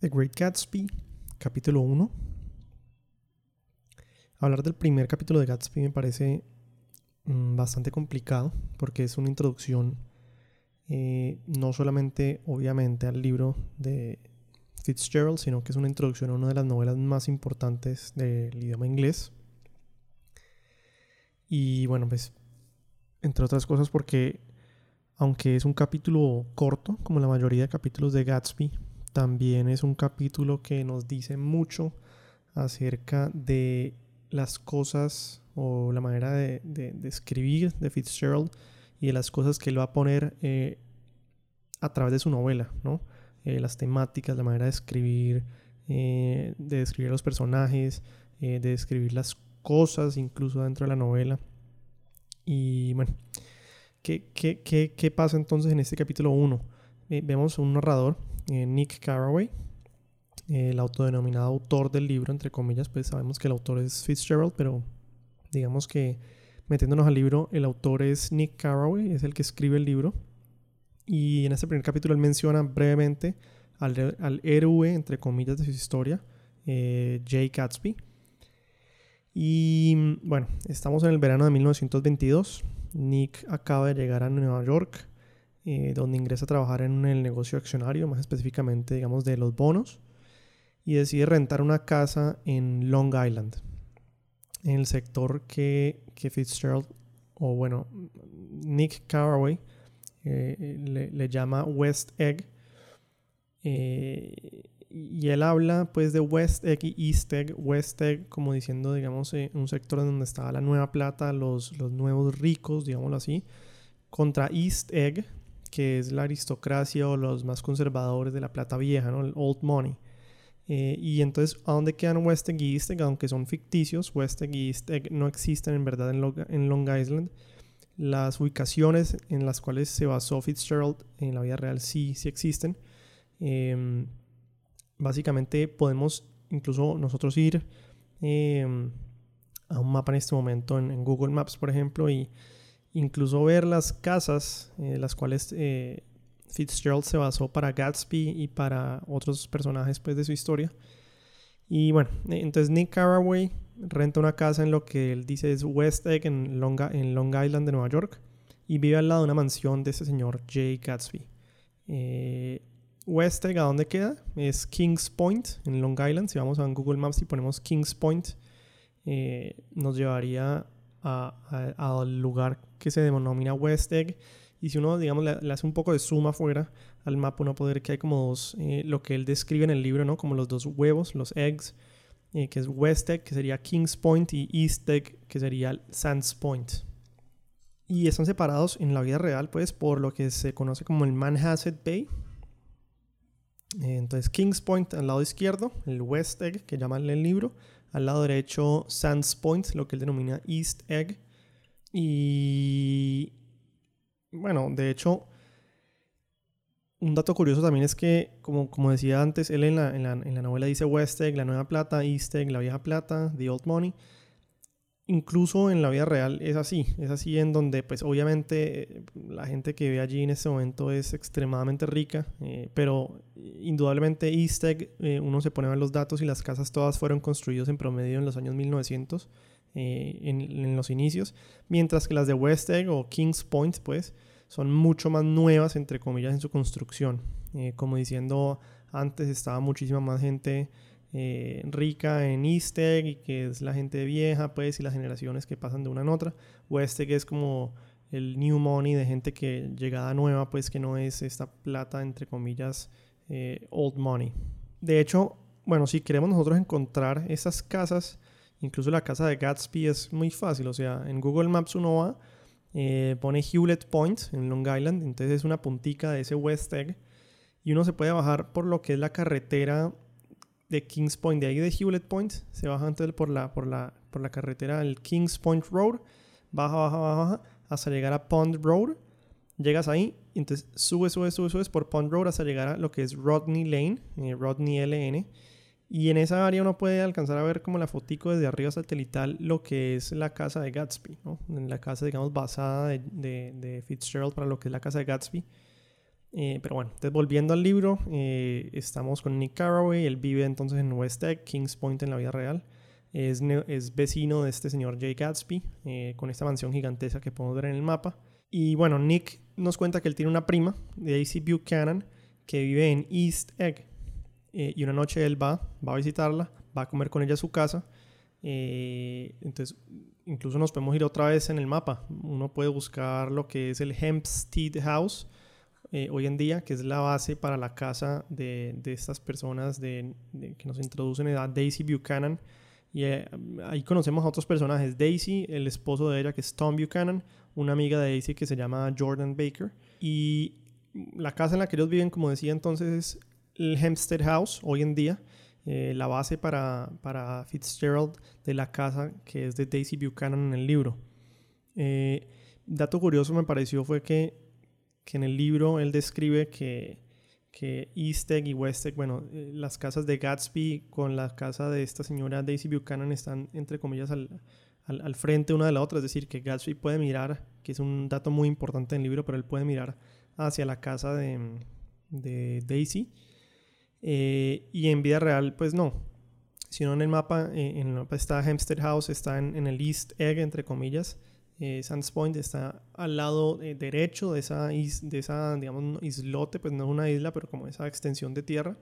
The Great Gatsby, capítulo 1. Hablar del primer capítulo de Gatsby me parece mm, bastante complicado porque es una introducción eh, no solamente obviamente al libro de Fitzgerald, sino que es una introducción a una de las novelas más importantes del idioma inglés. Y bueno, pues entre otras cosas porque aunque es un capítulo corto, como la mayoría de capítulos de Gatsby, también es un capítulo que nos dice mucho acerca de las cosas o la manera de, escribir de Fitzgerald y de las cosas que él va a poner eh, a través de su novela, ¿no? Eh, las temáticas, la manera de escribir, eh, de describir los personajes, de describir las cosas incluso dentro de la novela. Y bueno, ¿qué, qué, qué, qué pasa entonces en este capítulo 1? vemos un narrador eh, Nick Carraway, el autodenominado autor del libro, entre comillas, pues sabemos que el autor es Fitzgerald, pero digamos que metiéndonos al libro, el autor es Nick Carraway, es el que escribe el libro. Y en este primer capítulo él menciona brevemente al, héroe, entre comillas, de su historia, eh, Jay Gatsby. Y bueno, estamos en el verano de 1922. Nick acaba de llegar a Nueva York eh, donde ingresa a trabajar en el negocio accionario, más específicamente, digamos, de los bonos, y decide rentar una casa en Long Island, en el sector que, Fitzgerald, o bueno, Nick Carraway, eh, le, llama West Egg. Eh, y él habla pues de West Egg y East Egg. West Egg como diciendo, digamos, un sector donde estaba la nueva plata, los, los nuevos ricos, digámoslo así, contra East Egg, que es la aristocracia o los más conservadores de la plata vieja, ¿no? el old money. Eh, y entonces, ¿a dónde quedan West Egg y East Egg? Aunque son ficticios, West Egg y East Egg no existen en verdad en, Long Island. Las ubicaciones en las cuales se basó Fitzgerald en la vida real sí, sí existen. Em, básicamente podemos incluso nosotros ir em, a un mapa en este momento en, en Google Maps, por ejemplo, y incluso ver las casas eh, las cuales eh, Fitzgerald se basó para Gatsby y para otros personajes pues, de su historia. Y bueno, eh, entonces Nick Carraway renta una casa en lo que él dice es West Egg en Long, en Long Island de Nueva York y vive al lado de una mansión de ese señor Jay Gatsby. West Egg, ¿a dónde queda? Es Kings Point en Long Island. Si vamos a Google Maps y ponemos Kings Point, nos llevaría al lugar que se denomina West Egg. Y si uno, digamos, le, hace un poco de suma afuera al mapa, uno puede ver que hay como dos, eh, lo que él describe en el libro, ¿no? Como los dos huevos, los eggs, eh, que es West Egg, que sería Kings Point, y East Egg, que sería Sands Point. Y están separados en la vida real, pues, por lo que se conoce como el Manhasset Bay. Eh, entonces, Kings Point al lado izquierdo, el West Egg, que llaman el libro, al lado derecho Sands Point, lo que él denomina East Egg. Y bueno, de hecho, un dato curioso también es que, como, como decía antes, él en la, en, la, en la novela dice West Egg, la nueva plata, East Egg, la vieja plata, The Old Money incluso en la vida real es así, es así en donde pues obviamente la gente que ve allí en este momento es extremadamente rica, eh, pero indudablemente East Egg, eh, uno se pone a ver los datos y las casas todas fueron construidas en promedio en los años 1900, eh, en, en, los inicios, mientras que las de West Egg o Kings Point pues son mucho más nuevas entre comillas en su construcción, como diciendo antes estaba muchísima más gente eh, rica en East Egg y que es la gente vieja, pues, y las generaciones que pasan de una en otra. West Egg es como el new money de gente que llegada nueva, pues, que no es esta plata, entre comillas, eh, old money. De hecho, bueno, si queremos nosotros encontrar esas casas, incluso la casa de Gatsby es muy fácil, o sea, en Google Maps uno va, eh, pone Hewlett Point en Long Island, entonces es una puntica de ese West Egg, y uno se puede bajar por lo que es la carretera de Kings Point, de ahí de Hewlett Point, se baja entonces por la, por la, por la carretera del Kings Point Road, baja, baja, baja, baja, hasta llegar a Pond Road. Llegas ahí, entonces subes, subes, subes, subes por Pond Road hasta llegar a lo que es Rodney Lane, eh, Rodney LN. Y en esa área uno puede alcanzar a ver como la fotico desde arriba satelital lo que es la casa de Gatsby, ¿no? La casa, digamos, basada de, de, de Fitzgerald para lo que es la casa de Gatsby. Eh, pero bueno, entonces volviendo al libro, eh, estamos con Nick Carraway, él vive entonces en West Egg, Kings Point en la vida real. Es, es vecino de este señor Jay Gatsby, eh, con esta mansión gigantesca que podemos ver en el mapa. Y bueno, Nick nos cuenta que él tiene una prima, Daisy Buchanan, que vive en East Egg. y una noche él va, va a visitarla, va a comer con ella a su casa. entonces, incluso nos podemos ir otra vez en el mapa. Uno puede buscar lo que es el Hempstead House eh, hoy en día, que es la base para la casa de, de estas personas de, que nos introducen a Daisy Buchanan. Y eh, ahí conocemos a otros personajes. Daisy, el esposo de ella, que es Tom Buchanan, una amiga de Daisy que se llama Jordan Baker. Y la casa en la que ellos viven, como decía entonces, es el Hempstead House, hoy en día. Eh, la base para, para, Fitzgerald de la casa que es de Daisy Buchanan en el libro. dato curioso me pareció fue que que en el libro él describe que, que East Egg y West Egg, bueno, eh, las casas de Gatsby con la casa de esta señora Daisy Buchanan están, entre comillas, al, al, frente una de la otra. Es decir, que Gatsby puede mirar, que es un dato muy importante en el libro, pero él puede mirar hacia la casa de, de Daisy. Eh, y en vida real, pues no. Sino en el mapa, eh, en el mapa está Hempstead House, está en, en el East Egg, entre comillas eh, Sands Point está al lado eh, derecho de esa, de esa, digamos, islote, pues no es una isla, pero como esa extensión de tierra,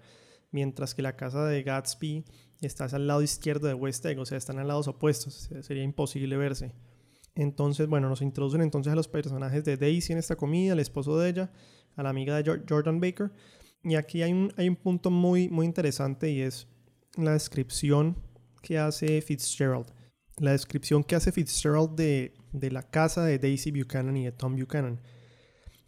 mientras que la casa de Gatsby está al lado izquierdo de West Egg, o sea, están al lados opuestos, sería imposible verse. Entonces, bueno, nos introducen entonces a los personajes de Daisy en esta comida, el esposo de ella, a la amiga de Jordan Baker. Y aquí hay un, hay un punto muy, muy interesante y es la descripción que hace Fitzgerald. La descripción que hace Fitzgerald de, de la casa de Daisy Buchanan y de Tom Buchanan.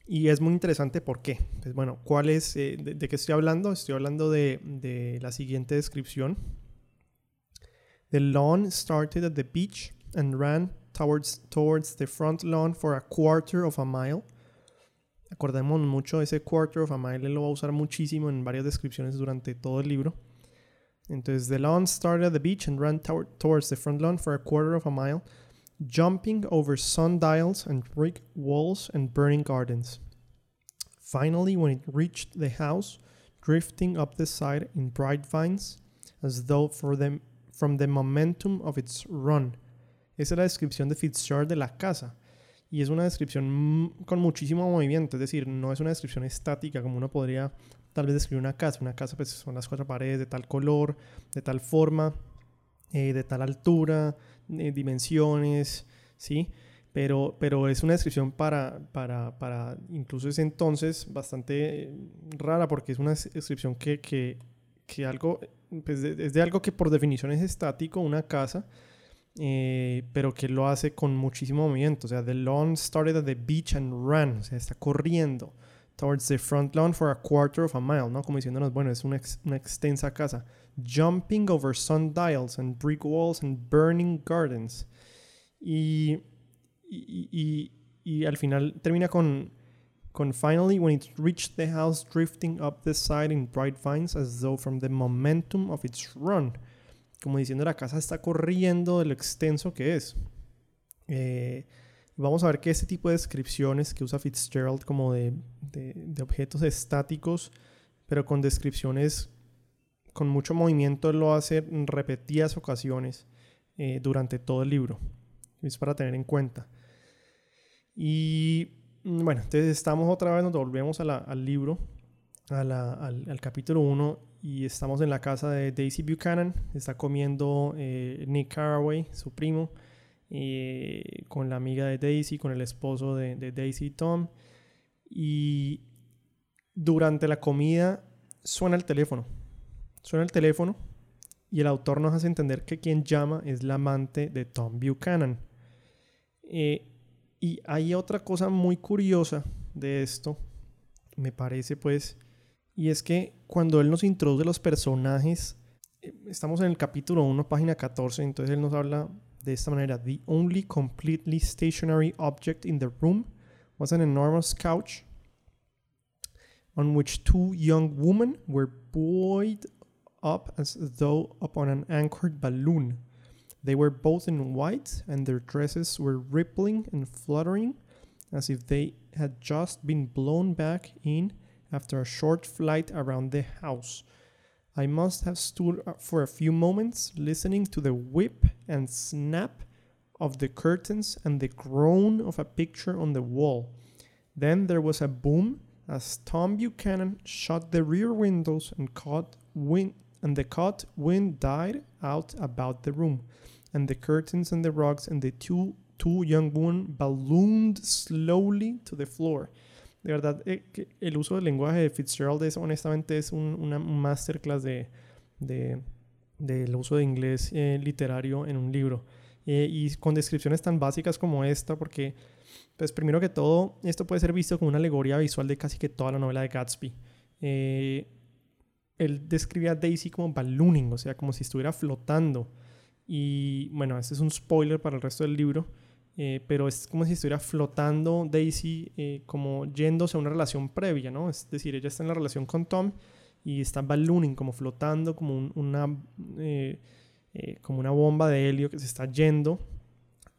Y es muy interesante por qué. Pues bueno, ¿cuál es, eh, de, qué estoy hablando? Estoy hablando de, de, la siguiente descripción. The lawn started at the beach and ran towards, towards the front lawn for a quarter of a mile. Acordemos mucho, ese quarter of a mile lo va a usar muchísimo en varias descripciones durante todo el libro. Entonces, the lawn started at the beach and ran towards the front lawn for a quarter of a mile jumping over sundials and brick walls and burning gardens. Finally, when it reached the house, drifting up the side in bright vines, as though for them, from the momentum of its run. Esa es la descripción de Fitzgerald de la casa. Y es una descripción con muchísimo movimiento, es decir, no es una descripción estática como uno podría tal vez describir una casa. Una casa pues son las cuatro paredes de tal color, de tal forma, eh, de tal altura, eh, dimensiones, ¿sí? Pero, pero es una descripción para, para, para, incluso ese entonces bastante eh, rara porque es una descripción que, que, que algo, pues es de algo que por definición es estático, una casa, pero que lo hace con muchísimo movimiento. O sea, the lawn started at the beach and ran, o sea, está corriendo towards the front lawn for a quarter of a mile, ¿no? Como diciéndonos, bueno, es una, una extensa casa jumping over sundials and brick walls and burning gardens. Y, y, y, y al final termina con, con finally when it reached the house drifting up the side in bright vines as though from the momentum of its run. Como diciendo la casa está corriendo de extenso que es. Eh, vamos a ver que este tipo de descripciones que usa Fitzgerald como de, de, objetos estáticos, pero con descripciones con mucho movimiento lo hace en repetidas ocasiones eh, durante todo el libro. Es para tener en cuenta. Y mm, bueno, entonces estamos otra vez, nos volvemos al libro, al, capítulo 1 y estamos en la casa de Daisy Buchanan. Está comiendo eh, Nick Carraway, su primo, eh, con la amiga de Daisy, con el esposo de, Daisy Tom. Y durante la comida suena el teléfono Suena el teléfono y el autor nos hace entender que quien llama es la amante de Tom Buchanan. Eh, y hay otra cosa muy curiosa de esto, me parece pues, y es que cuando él nos introduce los personajes, eh, estamos en el capítulo 1, página 14, entonces él nos habla de esta manera, The only completely stationary object in the room was an enormous couch on which two young women were buoyed up as though upon an anchored balloon. They were both in white, and their dresses were rippling and fluttering as if they had just been blown back in after a short flight around the house. I must have stood for a few moments listening to the whip and snap of the curtains and the groan of a picture on the wall. Then there was a boom as Tom Buchanan shut the rear windows and caught wind and the caught wind died out about the room, and the curtains and the rugs and the two two young women ballooned slowly to the floor. De verdad, eh, el uso del lenguaje de Fitzgerald es honestamente es un, una masterclass de, de, del uso de inglés eh, literario en un libro. Eh, y con descripciones tan básicas como esta, porque, pues primero que todo, esto puede ser visto como una alegoría visual de casi que toda la novela de Gatsby. él describe a Daisy como ballooning, o sea, como si estuviera flotando. Y bueno, este es un spoiler para el resto del libro. Eh, pero es como si estuviera flotando Daisy, eh, como yéndose a una relación previa, ¿no? Es decir, ella está en la relación con Tom y está ballooning, como flotando, como una, eh, como una bomba de helio que se está yendo,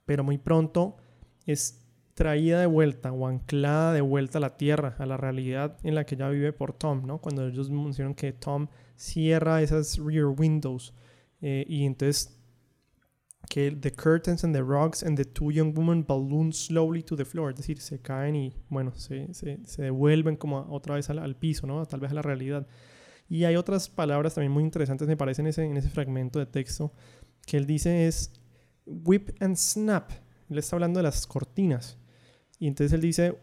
pero muy pronto es traída de vuelta o anclada de vuelta a la tierra, a la realidad en la que ella vive por Tom, ¿no? Cuando ellos mencionan que Tom cierra esas rear windows y entonces que the curtains and the rugs and the two young women balloon slowly to the floor, es decir, se caen y, bueno, se, se, se devuelven como otra vez al, al, piso, ¿no? Tal vez a la realidad. Y hay otras palabras también muy interesantes, me parece, en ese, en ese fragmento de texto, que él dice es whip and snap. Él está hablando de las cortinas. Y entonces él dice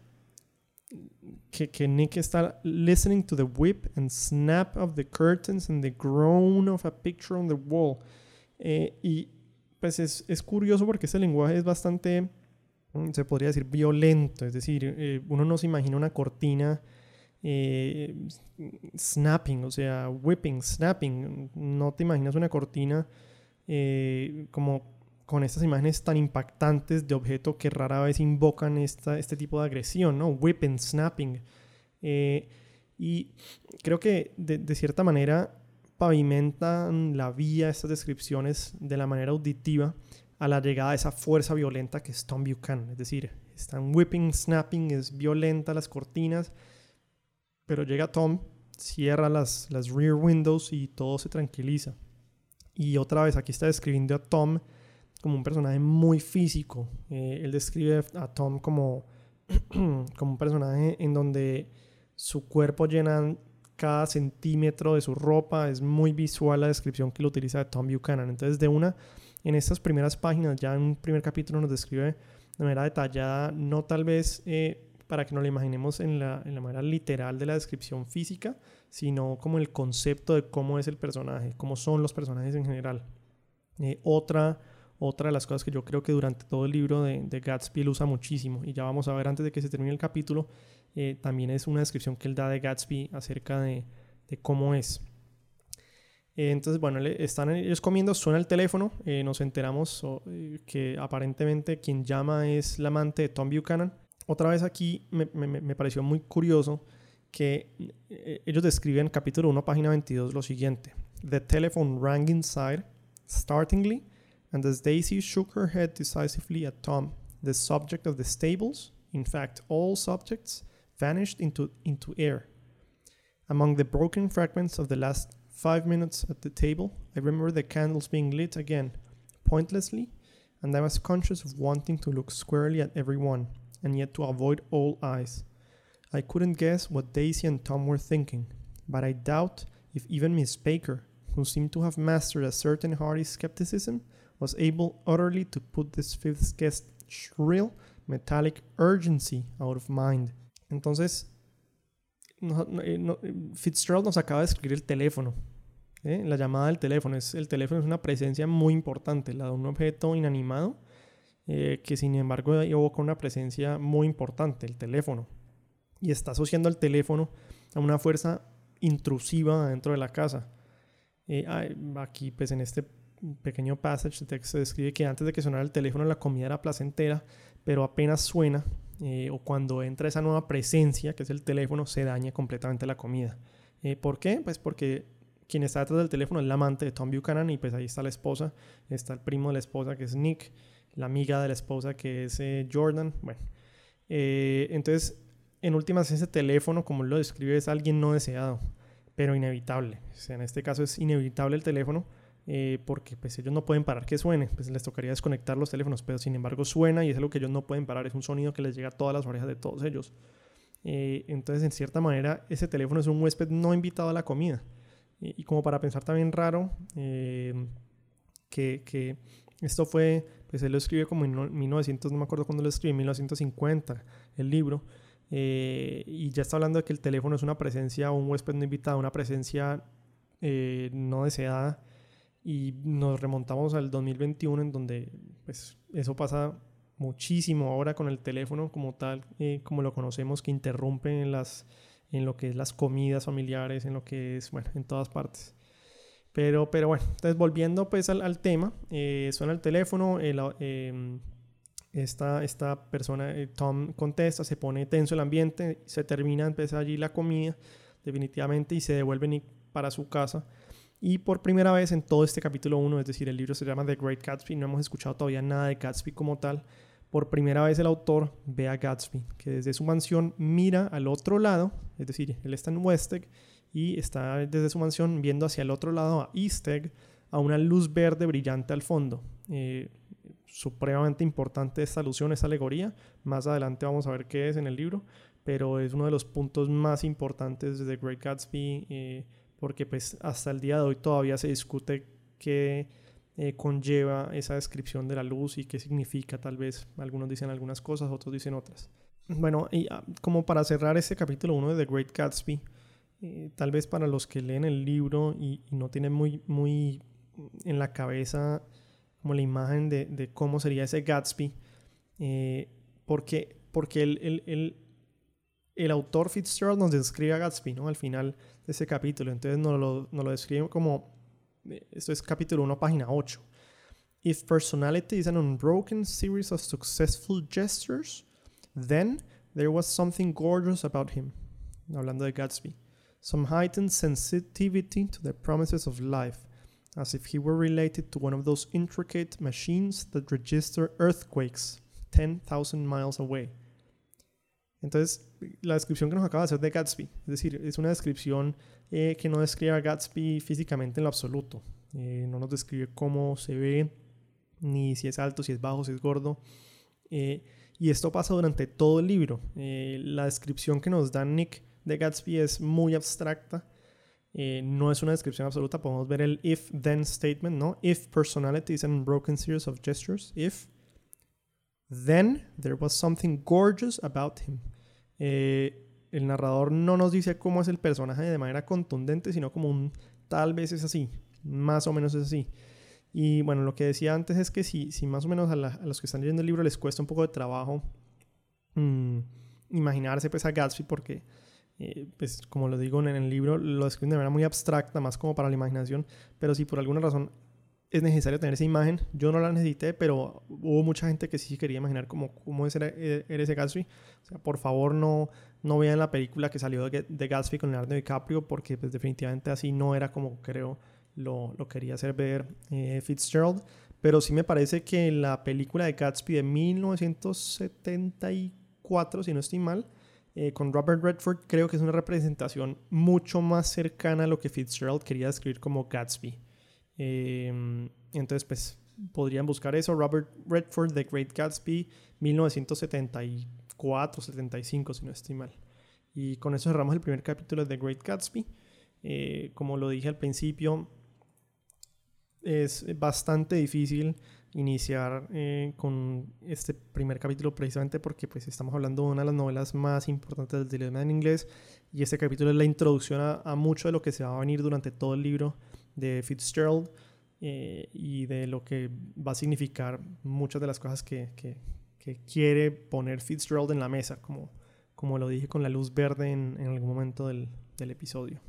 que, que Nick está listening to the whip and snap of the curtains and the groan of a picture on the wall. Eh, y pues es, es, curioso porque ese lenguaje es bastante, mm, se podría decir, violento. Es decir, eh, uno no se imagina una cortina eh, snapping, o sea, whipping, snapping. No te imaginas una cortina eh, como con estas imágenes tan impactantes de objeto que rara vez invocan esta, este tipo de agresión, ¿no? Whipping, snapping. y creo que de, de cierta manera pavimentan la vía, estas descripciones, de la manera auditiva a la llegada de esa fuerza violenta que es Tom Buchanan. Es decir, están whipping, snapping, es violenta las cortinas, pero llega Tom, cierra las, las rear windows y todo se tranquiliza. Y otra vez aquí está describiendo a Tom como un personaje muy físico. Eh, él describe a Tom como, como un personaje en donde su cuerpo llena cada centímetro de su ropa. Es muy visual la descripción que lo utiliza de Tom Buchanan. Entonces, de una, en estas primeras páginas, ya en un primer capítulo nos describe de manera detallada, no tal vez eh, para que nos lo imaginemos en la, en la, manera literal de la descripción física, sino como el concepto de cómo es el personaje, cómo son los personajes en general. Eh, otra, otra de las cosas que yo creo que durante todo el libro de, de Gatsby él usa muchísimo, y ya vamos a ver antes de que se termine el capítulo, eh, también es una descripción que él da de Gatsby acerca de, cómo es. Eh, entonces, bueno, están ellos comiendo, suena el teléfono, eh, nos enteramos que aparentemente quien llama es la amante de Tom Buchanan. Otra vez aquí me, pareció muy curioso que ellos describen en capítulo 1, página 22, lo siguiente. The telephone rang inside, startlingly, and as Daisy shook her head decisively at Tom, the subject of the stables, in fact, all subjects, vanished into, into air. Among the broken fragments of the last five minutes at the table, I remember the candles being lit again, pointlessly, and I was conscious of wanting to look squarely at everyone, and yet to avoid all eyes. I couldn't guess what Daisy and Tom were thinking, but I doubt if even Miss Baker, who seemed to have mastered a certain hearty skepticism, was able utterly to put this fifth guest's shrill, metallic urgency out of mind. Entonces, eh, Fitzgerald nos acaba de escribir el teléfono. ¿eh? La llamada del teléfono. Es, el teléfono es una presencia muy importante, la de un objeto inanimado, eh, que sin embargo evoca una presencia muy importante, el teléfono. Y está asociando el teléfono a una fuerza intrusiva dentro de la casa. aquí, pues en este pequeño passage de texto se describe que antes de que sonara el teléfono la comida era placentera, pero apenas suena eh, o cuando entra esa nueva presencia, que es el teléfono, se daña completamente la comida. Eh, ¿Por qué? Pues porque quien está detrás del teléfono es la amante de Tom Buchanan y pues ahí está la esposa, está el primo de la esposa que es Nick, la amiga de la esposa que es eh, Jordan. Bueno, entonces en últimas ese teléfono, como lo describe, es alguien no deseado, pero inevitable. O en este caso es inevitable el teléfono eh, porque pues ellos no pueden parar que suene, pues les tocaría desconectar los teléfonos, pero sin embargo suena y es algo que ellos no pueden parar, es un sonido que les llega a todas las orejas de todos ellos. Eh, entonces, en cierta manera, ese teléfono es un huésped no invitado a la comida. y como para pensar también raro, eh, que, que, esto fue, pues él lo escribe como en 1900, no me acuerdo cuándo lo escribió, en 1950, el libro. y ya está hablando de que el teléfono es una presencia, un huésped no invitado, una presencia no deseada y nos remontamos al 2021 en donde pues eso pasa muchísimo ahora con el teléfono como tal, eh, como lo conocemos, que interrumpe en, las, en lo que es las comidas familiares, en lo que es, bueno, en todas partes. Pero, pero bueno, entonces volviendo pues al, tema, eh, suena el teléfono, em, esta, esta persona, eh, Tom contesta, se pone tenso el ambiente, se termina, empieza allí la comida definitivamente y se devuelven para su casa y por primera vez en todo este capítulo 1, es decir, el libro se llama The Great Gatsby, no hemos escuchado todavía nada de Gatsby como tal. Por primera vez el autor ve a Gatsby, que desde su mansión mira al otro lado, es decir, él está en West Egg y está desde su mansión viendo hacia el otro lado, a East Egg, a una luz verde brillante al fondo. Eh, supremamente importante esta alusión, esta alegoría. Más adelante vamos a ver qué es en el libro, pero es uno de los puntos más importantes de The Great Gatsby. Eh, porque pues hasta el día de hoy todavía se discute qué eh, conlleva esa descripción de la luz y qué significa tal vez. Algunos dicen algunas cosas, otros dicen otras. Bueno, y ah, como para cerrar este capítulo 1 de The Great Gatsby, eh, tal vez para los que leen el libro y, no tienen muy, muy en la cabeza como la imagen de, de cómo sería ese Gatsby, eh, porque, porque el, el, el, el, autor Fitzgerald nos describe a Gatsby, ¿no? Al final ese capítulo. Entonces nos lo, nos lo como, esto es capítulo 1, página 8. If personality is an unbroken series of successful gestures, then there was something gorgeous about him. Hablando de Gatsby. Some heightened sensitivity to the promises of life, as if he were related to one of those intricate machines that register earthquakes 10,000 miles away. Entonces, la descripción que nos acaba de hacer de Gatsby, es decir, es una descripción eh, que no describe a Gatsby físicamente en lo absoluto. Eh, no nos describe cómo se ve, ni si es alto, si es bajo, si es gordo. Eh, y esto pasa durante todo el libro. la descripción que nos da Nick de Gatsby es muy abstracta. no es una descripción absoluta. Podemos ver el if-then statement, ¿no? If personality is an unbroken series of gestures. If Then there was something gorgeous about him. Eh, el narrador no nos dice cómo es el personaje de manera contundente, sino como un tal vez es así, más o menos es así. Y bueno, lo que decía antes es que si, si más o menos a, los que están leyendo el libro les cuesta un poco de trabajo mm, imaginarse pues a Gatsby porque, eh, pues como lo digo en el libro, lo describen de manera muy abstracta, más como para la imaginación, pero si por alguna razón es necesario tener esa imagen. Yo no la necesité, pero hubo mucha gente que sí quería imaginar cómo, cómo era, eh, ese Gatsby. O sea, por favor, no, no vean la película que salió de, de Gatsby con Leonardo DiCaprio, porque pues, definitivamente así no era como creo lo, lo quería hacer ver eh, Fitzgerald. Pero sí me parece que la película de Gatsby de 1974, si no estoy mal, eh, con Robert Redford, creo que es una representación mucho más cercana a lo que Fitzgerald quería describir como Gatsby. Em, entonces, pues podrían buscar eso. Robert Redford, The Great Gatsby, 1974, 75, si no estoy mal. Y con eso cerramos el primer capítulo de The Great Gatsby. Eh, como lo dije al principio, es bastante difícil iniciar eh, con este primer capítulo precisamente porque pues estamos hablando de una de las novelas más importantes del idioma en inglés y este capítulo es la introducción a, a, mucho de lo que se va a venir durante todo el libro de Fitzgerald eh, y de lo que va a significar muchas de las cosas que, que, quiere poner Fitzgerald en la mesa, como, como lo dije con la luz verde en, en algún momento del, del episodio.